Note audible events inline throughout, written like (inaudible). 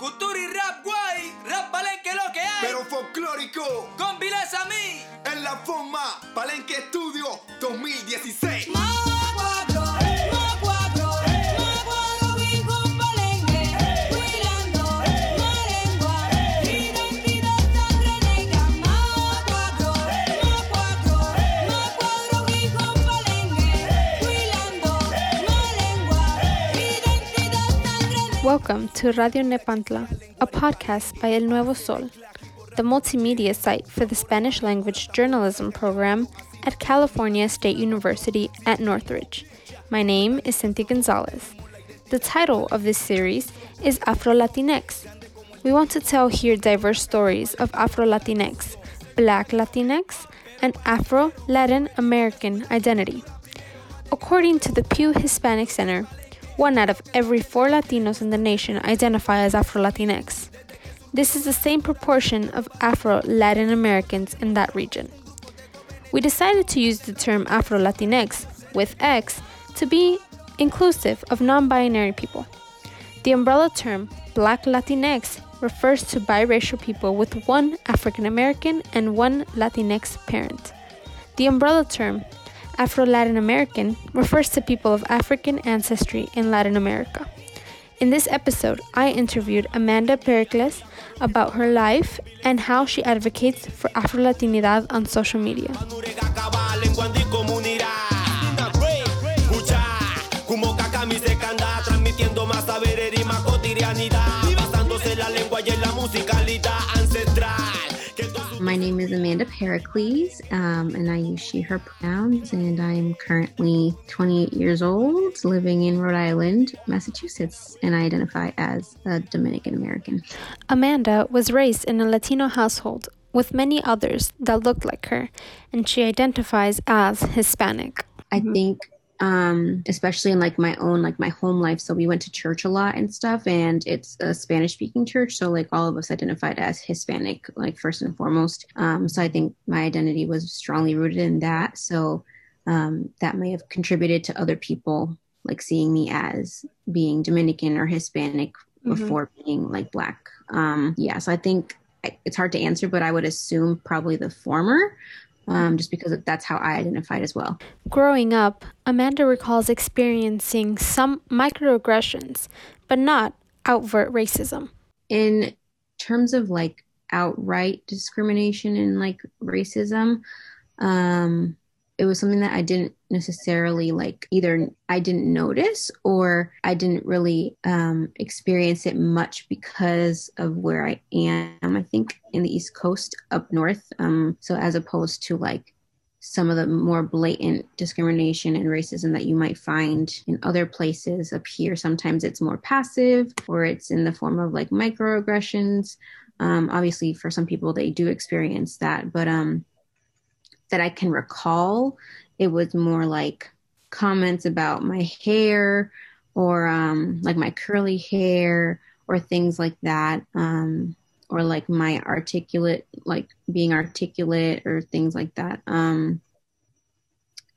Cultura y rap guay, rap palenque lo que hay. Pero folclórico, con Viles a mí. En la forma, Palenque Estudio 2016. Welcome to Radio Nepantla, a podcast by El Nuevo Sol, the multimedia site for the Spanish language journalism program at California State University at Northridge. My name is Cynthia Gonzalez. The title of this series is Afro Latinx. We want to tell here diverse stories of Afro Latinx, Black Latinx, and Afro Latin American identity. According to the Pew Hispanic Center, one out of every four Latinos in the nation identify as Afro Latinx. This is the same proportion of Afro Latin Americans in that region. We decided to use the term Afro Latinx with X to be inclusive of non binary people. The umbrella term Black Latinx refers to biracial people with one African American and one Latinx parent. The umbrella term Afro Latin American refers to people of African ancestry in Latin America. In this episode, I interviewed Amanda Pericles about her life and how she advocates for Afro Latinidad on social media. My name is Amanda Pericles, um, and I use she, her pronouns, and I'm currently 28 years old, living in Rhode Island, Massachusetts, and I identify as a Dominican American. Amanda was raised in a Latino household with many others that looked like her, and she identifies as Hispanic. I think um, especially in like my own like my home life. So we went to church a lot and stuff, and it's a Spanish speaking church. So like all of us identified as Hispanic, like first and foremost. Um, so I think my identity was strongly rooted in that. So um, that may have contributed to other people like seeing me as being Dominican or Hispanic mm-hmm. before being like black. Um, yeah, so I think it's hard to answer, but I would assume probably the former um, just because that's how I identified as well. Growing up, Amanda recalls experiencing some microaggressions, but not overt racism. In terms of like outright discrimination and like racism, um, it was something that I didn't necessarily like either I didn't notice or I didn't really um, experience it much because of where I am. I think in the East Coast up north. Um, so as opposed to like some of the more blatant discrimination and racism that you might find in other places up here. Sometimes it's more passive or it's in the form of like microaggressions. Um, obviously, for some people, they do experience that, but um, that I can recall, it was more like comments about my hair or um, like my curly hair or things like that. Um, or like my articulate, like being articulate or things like that. Um,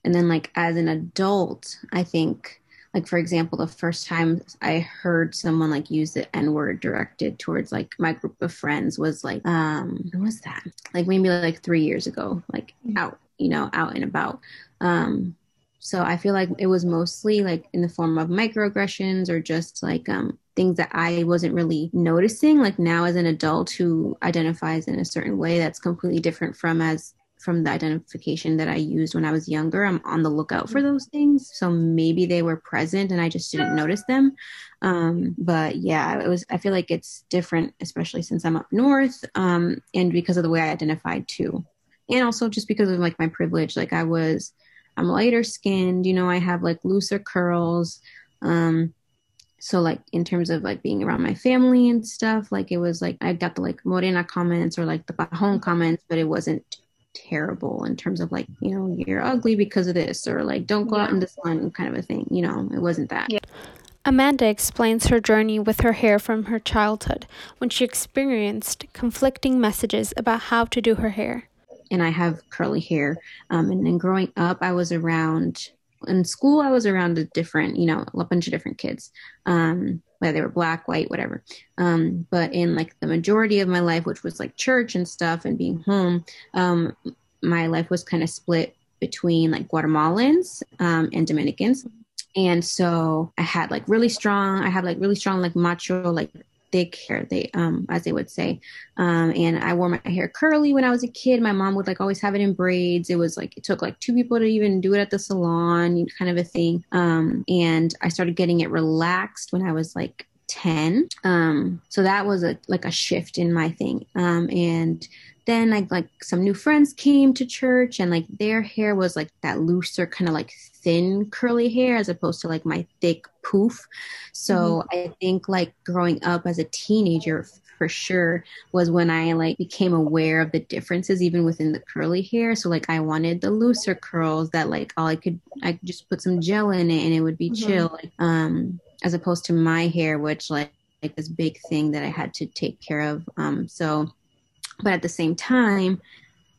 and then like as an adult, I think like for example the first time i heard someone like use the n word directed towards like my group of friends was like um what was that like maybe like three years ago like mm-hmm. out you know out and about um so i feel like it was mostly like in the form of microaggressions or just like um things that i wasn't really noticing like now as an adult who identifies in a certain way that's completely different from as from the identification that I used when I was younger. I'm on the lookout for those things. So maybe they were present and I just didn't notice them. Um, but yeah, it was, I feel like it's different, especially since I'm up north um, and because of the way I identified too. And also just because of like my privilege. Like I was, I'm lighter skinned, you know, I have like looser curls. Um, so like in terms of like being around my family and stuff, like it was like I got the like morena comments or like the bajon comments, but it wasn't terrible in terms of like you know you're ugly because of this or like don't go yeah. out in the sun kind of a thing you know it wasn't that yeah. Amanda explains her journey with her hair from her childhood when she experienced conflicting messages about how to do her hair. And I have curly hair. Um, and then growing up, I was around, in school, I was around a different, you know, a bunch of different kids. Um, whether they were black, white, whatever. Um, but in like the majority of my life, which was like church and stuff and being home, um, my life was kind of split between like Guatemalans um, and Dominicans. And so I had like really strong, I had like really strong, like macho, like thick hair, they um as they would say. Um and I wore my hair curly when I was a kid. My mom would like always have it in braids. It was like it took like two people to even do it at the salon, kind of a thing. Um and I started getting it relaxed when I was like 10 um so that was a like a shift in my thing um and then like like some new friends came to church and like their hair was like that looser kind of like thin curly hair as opposed to like my thick poof so mm-hmm. i think like growing up as a teenager for sure was when i like became aware of the differences even within the curly hair so like i wanted the looser curls that like all i could i could just put some gel in it and it would be mm-hmm. chill um as opposed to my hair which like like this big thing that i had to take care of um so but at the same time,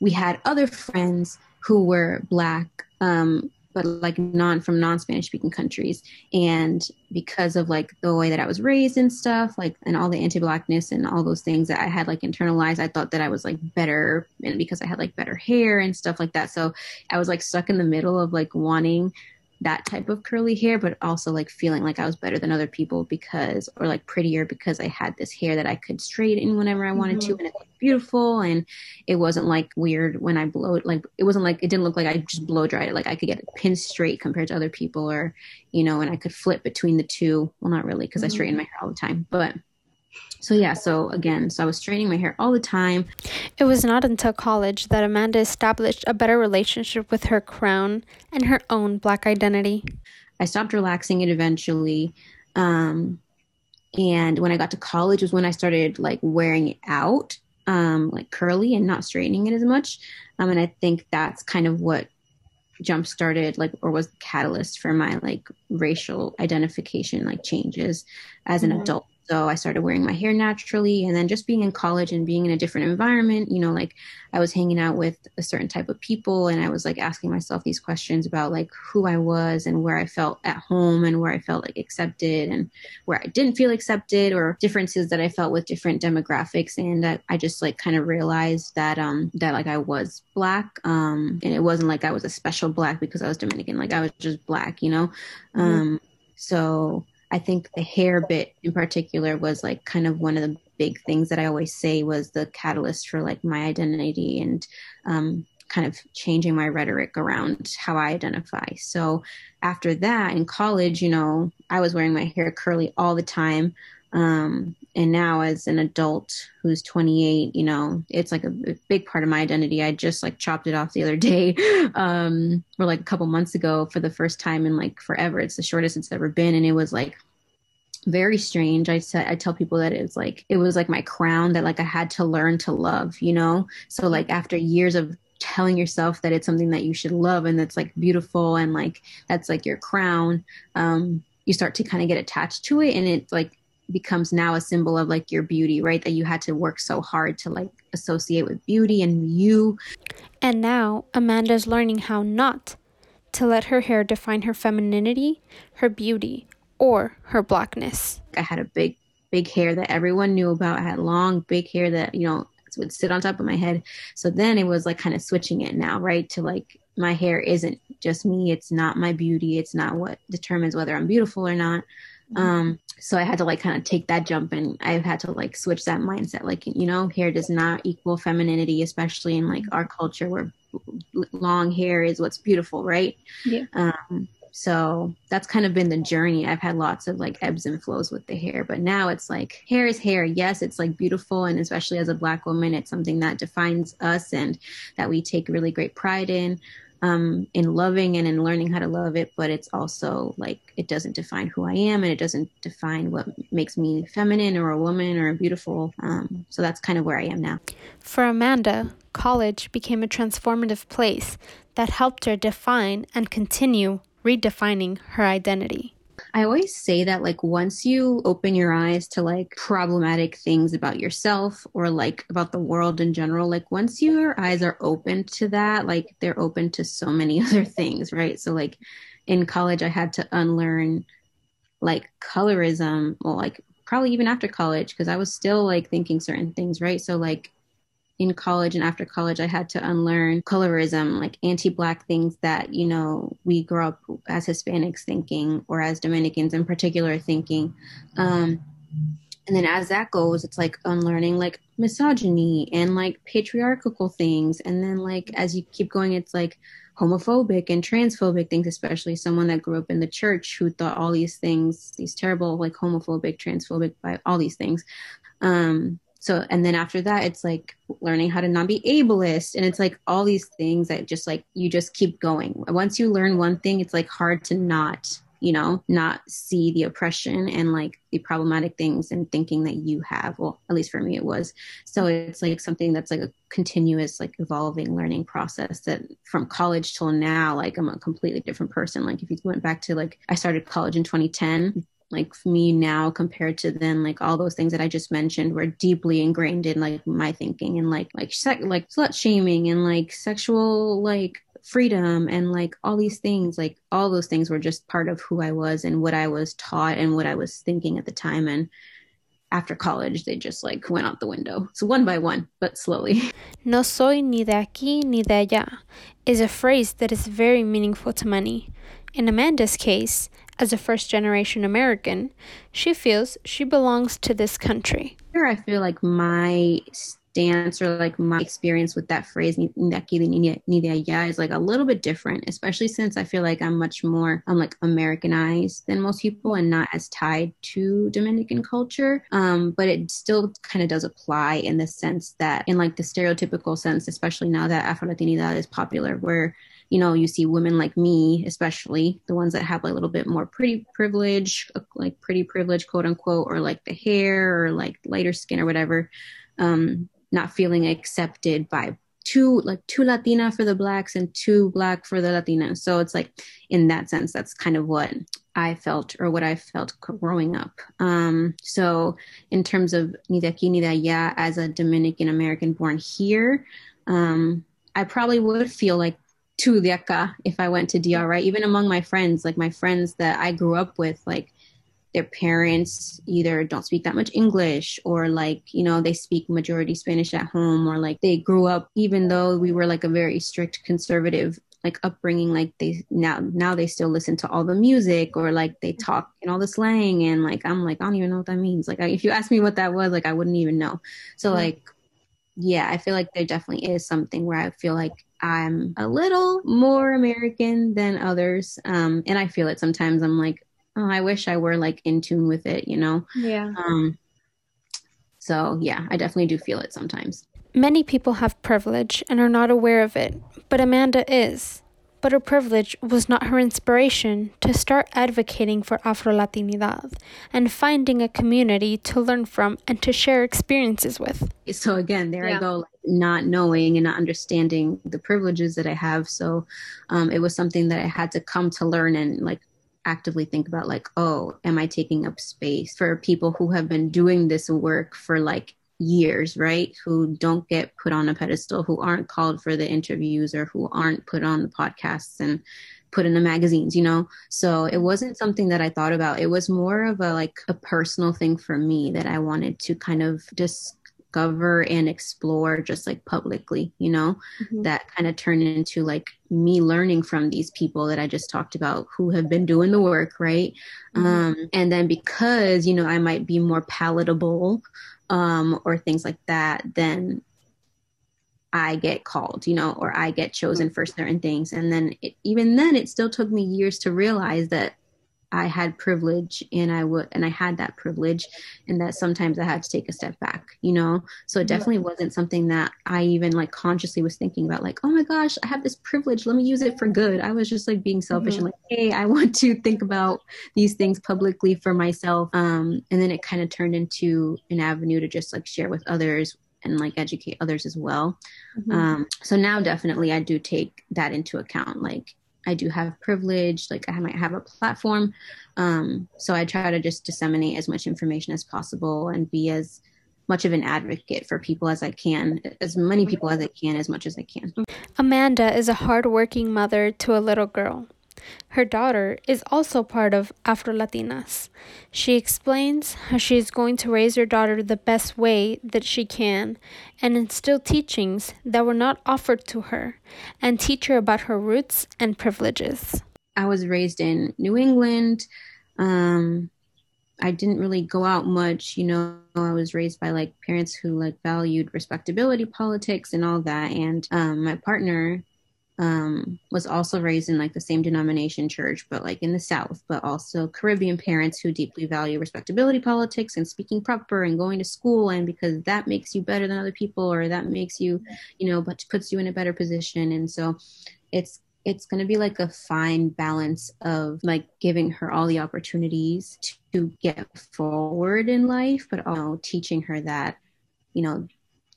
we had other friends who were black, um, but like non from non Spanish speaking countries. And because of like the way that I was raised and stuff, like and all the anti blackness and all those things that I had like internalized, I thought that I was like better and because I had like better hair and stuff like that. So I was like stuck in the middle of like wanting that type of curly hair, but also like feeling like I was better than other people because, or like prettier because I had this hair that I could straighten whenever I wanted mm-hmm. to, and it looked beautiful, and it wasn't like weird when I blow it. Like it wasn't like it didn't look like I just blow dried it. Like I could get it pinned straight compared to other people, or you know, and I could flip between the two. Well, not really because mm-hmm. I straighten my hair all the time, but so yeah, so again, so I was straightening my hair all the time. It was not until college that Amanda established a better relationship with her crown and her own black identity. I stopped relaxing it eventually. Um, and when I got to college was when I started like wearing it out, um, like curly and not straightening it as much. Um, and I think that's kind of what jump started like or was the catalyst for my like racial identification like changes as an mm-hmm. adult so I started wearing my hair naturally. And then just being in college and being in a different environment, you know, like I was hanging out with a certain type of people and I was like asking myself these questions about like who I was and where I felt at home and where I felt like accepted and where I didn't feel accepted or differences that I felt with different demographics. And I, I just like kind of realized that, um, that like I was black. Um, and it wasn't like I was a special black because I was Dominican. Like I was just black, you know? Mm-hmm. Um, so I think the hair bit in particular was like kind of one of the big things that I always say was the catalyst for like my identity and um, kind of changing my rhetoric around how I identify. So after that in college, you know, I was wearing my hair curly all the time. Um, and now as an adult who's 28 you know it's like a, a, big part of my identity i just like chopped it off the other day (laughs) um or like a couple months ago for the first time in like forever it's the shortest it's ever been and it was like very strange. I said I tell people that it's like it was like my crown that like I had to learn to love, you know? So like after years of telling yourself that it's something that you should love and that's like beautiful and like that's like your crown, um, you start to kind of get attached to it and it like becomes now a symbol of like your beauty, right? That you had to work so hard to like associate with beauty and you. And now Amanda's learning how not to let her hair define her femininity, her beauty, or her blackness. I had a big, big hair that everyone knew about. I had long, big hair that, you know, would sit on top of my head. So then it was like kind of switching it now, right? To like my hair isn't just me. It's not my beauty. It's not what determines whether I'm beautiful or not. Mm-hmm. Um, so I had to like kind of take that jump and I've had to like switch that mindset. Like, you know, hair does not equal femininity, especially in like our culture where long hair is what's beautiful, right? Yeah. Um, so that's kind of been the journey. I've had lots of like ebbs and flows with the hair, but now it's like hair is hair. Yes, it's like beautiful. And especially as a black woman, it's something that defines us and that we take really great pride in. Um, in loving and in learning how to love it, but it's also like it doesn't define who I am and it doesn't define what makes me feminine or a woman or beautiful. Um, so that's kind of where I am now. For Amanda, college became a transformative place that helped her define and continue redefining her identity. I always say that like once you open your eyes to like problematic things about yourself or like about the world in general, like once your eyes are open to that, like they're open to so many (laughs) other things, right? So like in college I had to unlearn like colorism, well, like probably even after college, because I was still like thinking certain things, right? So, like, in college and after college, I had to unlearn colorism, like anti Black things that, you know, we grew up as Hispanics thinking or as Dominicans in particular thinking. Um, and then as that goes, it's like unlearning like misogyny and like patriarchal things. And then, like, as you keep going, it's like, homophobic and transphobic things, especially someone that grew up in the church who thought all these things, these terrible, like homophobic, transphobic, by all these things. Um, so, and then after that, it's like learning how to not be ableist. And it's like all these things that just like you just keep going. Once you learn one thing, it's like hard to not you know, not see the oppression and like the problematic things and thinking that you have. Well, at least for me, it was. So it's like something that's like a continuous, like evolving learning process that from college till now, like I'm a completely different person. Like if you went back to like, I started college in 2010 like me now compared to then like all those things that i just mentioned were deeply ingrained in like my thinking and like like sec- like slut shaming and like sexual like freedom and like all these things like all those things were just part of who i was and what i was taught and what i was thinking at the time. And after college they just like went out the window. So one by one but slowly. (laughs) No soy ni de aquí ni de allá is a phrase that is very meaningful to many. In amanda's case as a first generation american she feels she belongs to this country. Here, i feel like my stance or like my experience with that phrase is like a little bit different especially since i feel like i'm much more i'm like americanized than most people and not as tied to dominican culture. Um, but it still kind of does apply in the sense that in like the stereotypical sense especially now that afro-latinidad is popular where you know you see women like me especially the ones that have like a little bit more pretty privilege like pretty privilege quote unquote or like the hair or like lighter skin or whatever um, not feeling accepted by too like too Latina for the blacks and too black for the Latinas. So it's like in that sense, that's kind of what I felt or what I felt growing up. Um, so in terms of ni de aquí ni de allá as a Dominican American born here, um, I probably would feel like tu de if I went to DR, right? Even among my friends, like my friends that I grew up with, like their parents either don't speak that much English or like, you know, they speak majority Spanish at home or like they grew up, even though we were like a very strict conservative like upbringing like they now now they still listen to all the music or like they mm-hmm. talk in all the slang and like i'm like i don't even know what that means. Like I, if you ask me what that was like i wouldn't even know. So like yeah i feel like there definitely is something where i feel like i'm a little more american than others um and i feel it sometimes i'm like oh, I wish I were like in tune with it, you know? Yeah. Um, so yeah, I definitely do feel it sometimes. Many people have privilege and are not aware of it, but Amanda is. But her privilege was not her inspiration to start advocating for Afro Latinidad and finding a community to learn from and to share experiences with. So, again, there yeah. I go, not knowing and not understanding the privileges that I have. So, um, it was something that I had to come to learn and like actively think about like oh am i taking up space for people who have been doing this work for like years right who don't get put on a pedestal who aren't called for the interviews or who aren't put on the podcasts and put in the magazines you know so it wasn't something that i thought about it was more of a like a personal thing for me that i wanted to kind of discover and explore just like publicly, you know, mm-hmm. that kind of turned into like me learning from these people that I just talked about who have been doing the work, right? Mm-hmm. Um, and then because, you know, I might be more palatable um, or things like that, then I get called, you know, or I get chosen mm-hmm. for certain things. And then it, even then, it still took me years to realize that I had privilege and I would and I had that privilege and that sometimes I had to take a step back, you know? So it definitely wasn't something that I even like consciously was thinking about like, oh my gosh, I have this privilege, let me use it for good. I was just like being selfish mm-hmm. and like, hey, I want to think about these things publicly for myself. Um and then it kind of turned into an avenue to just like share with others and like educate others as well. Mm-hmm. Um so now definitely I do take that into account like I do have privilege, like I might have a platform. Um, so I try to just disseminate as much information as possible and be as much of an advocate for people as I can, as many people as I can, as much as I can. Amanda is a hardworking mother to a little girl. Her daughter is also part of Afro Latinas. She explains how she is going to raise her daughter the best way that she can and instill teachings that were not offered to her and teach her about her roots and privileges. I was raised in New England. Um, I didn't really go out much, you know. I was raised by like parents who like valued respectability politics and all that. And um, my partner um, was also raised in like the same denomination church, but like in the South, but also Caribbean parents who deeply value respectability politics and speaking proper and going to school. And because that makes you better than other people or that makes you, you know, but puts you in a better position. And so it's, it's going to be like a fine balance of like giving her all the opportunities to get forward in life, but also teaching her that, you know,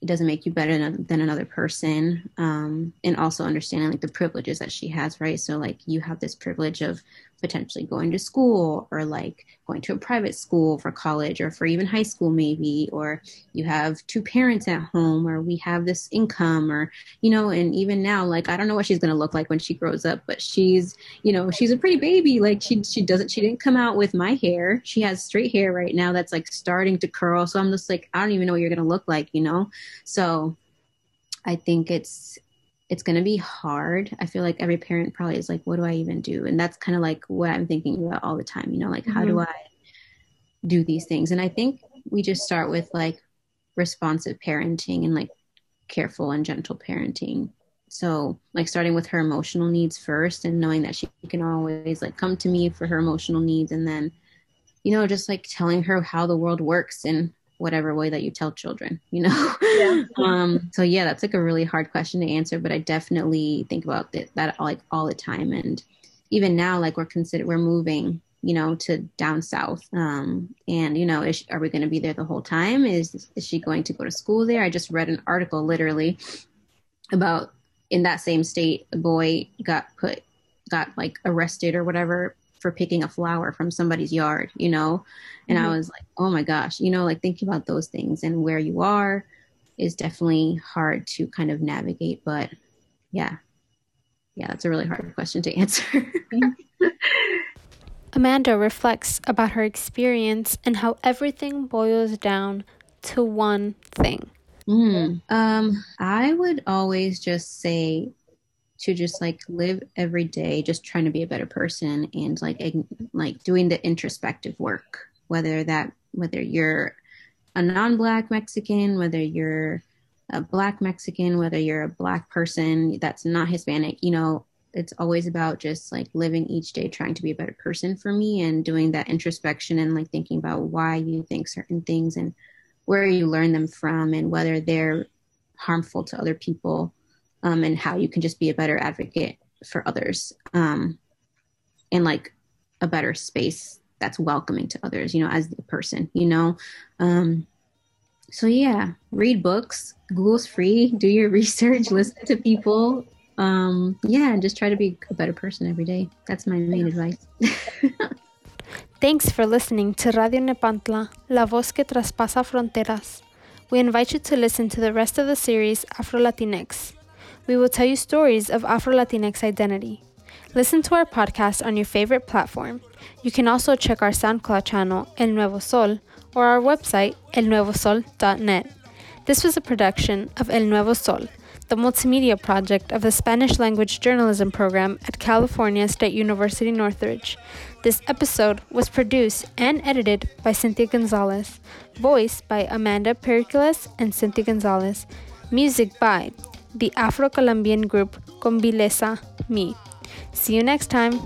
it doesn't make you better than, than another person um, and also understanding like the privileges that she has right? So like you have this privilege of potentially going to school or like going to a private school for college or for even high school maybe or you have two parents at home or we have this income or you know and even now like i don't know what she's going to look like when she grows up but she's you know she's a pretty baby. Like she she doesn't she didn't come out with my hair. She has straight hair right now that's like starting to curl. So i'm just like i don't even know what you're going to look like you know? So i think it's it's going to be hard. I feel like every parent probably is like, what do I even do? And that's kind of like what I'm thinking about all the time, you know, like, mm-hmm. how do mm-hmm. I do these things? And I think we just start with like responsive parenting and like careful and gentle parenting. So, like, starting with her emotional needs first and knowing that she can always like come to me for her emotional needs. And then, you know, just like telling her how the world works and whatever way that you tell children you know? Yeah. (laughs) um so yeah that's like a really hard question to answer but i definitely think about that, that like all the time. And even now like we're consider we're moving you know to down south. Um and you know is, are we going to be there the whole time? Is is she going to go to school there? I just read an article literally about in that same state a boy got put got like arrested or whatever for picking a flower from somebody's yard, you know? And mm-hmm. I was like, oh my gosh, you know, like thinking about those things and where you are is definitely hard to kind of navigate. But yeah, yeah, that's a really hard question to (laughs) answer. Amanda reflects about her experience and how everything boils down to one thing. Mm. Um, I would always just say to just like live every day just trying to be a better person and like like doing the introspective work whether that whether you're a non-black mexican whether you're a black mexican whether you're a black person that's not hispanic you know it's always about just like living each day trying to be a better person for me and doing that introspection and like thinking about why you think certain things and where you learn them from and whether they're harmful to other people um, and how you can just be a better advocate for others um, and like a better space that's welcoming to others, you know, as a person, you know. Um, so yeah, read books. Google's free. (laughs) Do your research. Listen to people. Um, yeah, and just try to be a better person every day. That's my main advice. (laughs) Thanks for listening to Radio Nepantla, La Voz que Traspasa Fronteras. We invite you to listen to the rest of the series Afro Latinx we will tell you stories of Afro Latinx identity. Listen to our podcast on your favorite platform. You can also check our SoundCloud channel, El Nuevo Sol, or our website, elnuevosol.net. This was a production of El Nuevo Sol, the multimedia project of the Spanish language journalism program at California State University Northridge. This episode was produced and edited by Cynthia Gonzalez, voiced by Amanda Pericles and Cynthia Gonzalez, music by the Afro Colombian group Kombilesa Mi. See you next time.